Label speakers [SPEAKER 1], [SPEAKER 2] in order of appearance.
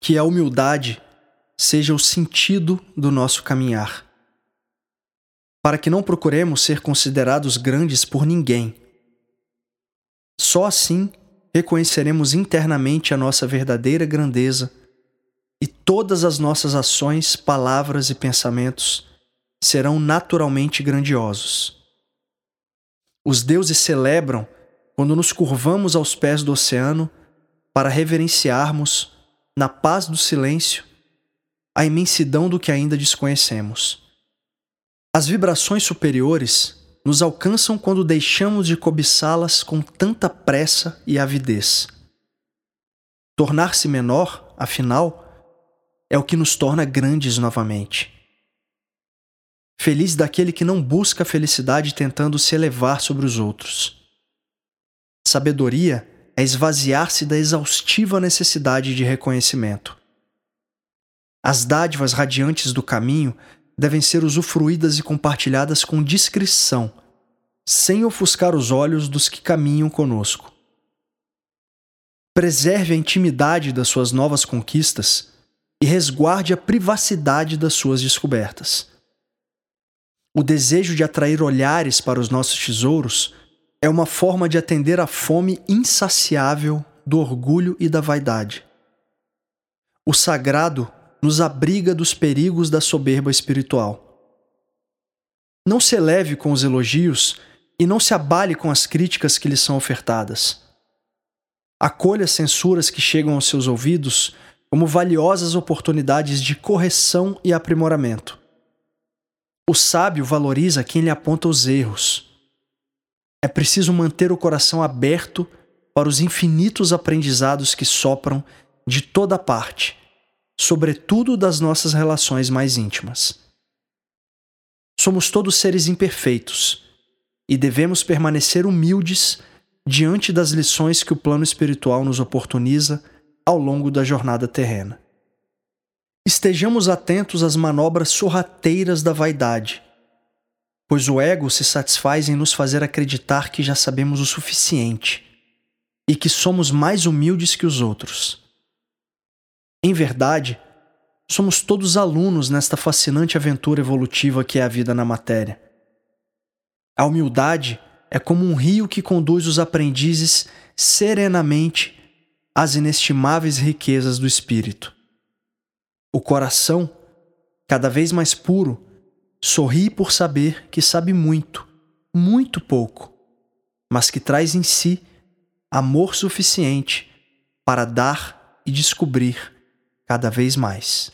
[SPEAKER 1] Que a humildade seja o sentido do nosso caminhar. Para que não procuremos ser considerados grandes por ninguém. Só assim reconheceremos internamente a nossa verdadeira grandeza e todas as nossas ações, palavras e pensamentos serão naturalmente grandiosos. Os deuses celebram quando nos curvamos aos pés do oceano para reverenciarmos, na paz do silêncio, a imensidão do que ainda desconhecemos. As vibrações superiores nos alcançam quando deixamos de cobiçá-las com tanta pressa e avidez. Tornar-se menor, afinal, é o que nos torna grandes novamente. Feliz daquele que não busca a felicidade tentando se elevar sobre os outros. Sabedoria é esvaziar-se da exaustiva necessidade de reconhecimento. As dádivas radiantes do caminho devem ser usufruídas e compartilhadas com discrição, sem ofuscar os olhos dos que caminham conosco. Preserve a intimidade das suas novas conquistas e resguarde a privacidade das suas descobertas. O desejo de atrair olhares para os nossos tesouros é uma forma de atender à fome insaciável do orgulho e da vaidade. O sagrado nos abriga dos perigos da soberba espiritual. Não se eleve com os elogios e não se abale com as críticas que lhe são ofertadas. Acolha as censuras que chegam aos seus ouvidos como valiosas oportunidades de correção e aprimoramento. O sábio valoriza quem lhe aponta os erros. É preciso manter o coração aberto para os infinitos aprendizados que sopram de toda parte sobretudo das nossas relações mais íntimas. Somos todos seres imperfeitos e devemos permanecer humildes diante das lições que o plano espiritual nos oportuniza ao longo da jornada terrena. Estejamos atentos às manobras sorrateiras da vaidade, pois o ego se satisfaz em nos fazer acreditar que já sabemos o suficiente e que somos mais humildes que os outros. Em verdade, somos todos alunos nesta fascinante aventura evolutiva que é a vida na matéria. A humildade é como um rio que conduz os aprendizes serenamente às inestimáveis riquezas do espírito. O coração, cada vez mais puro, sorri por saber que sabe muito, muito pouco, mas que traz em si amor suficiente para dar e descobrir cada vez mais.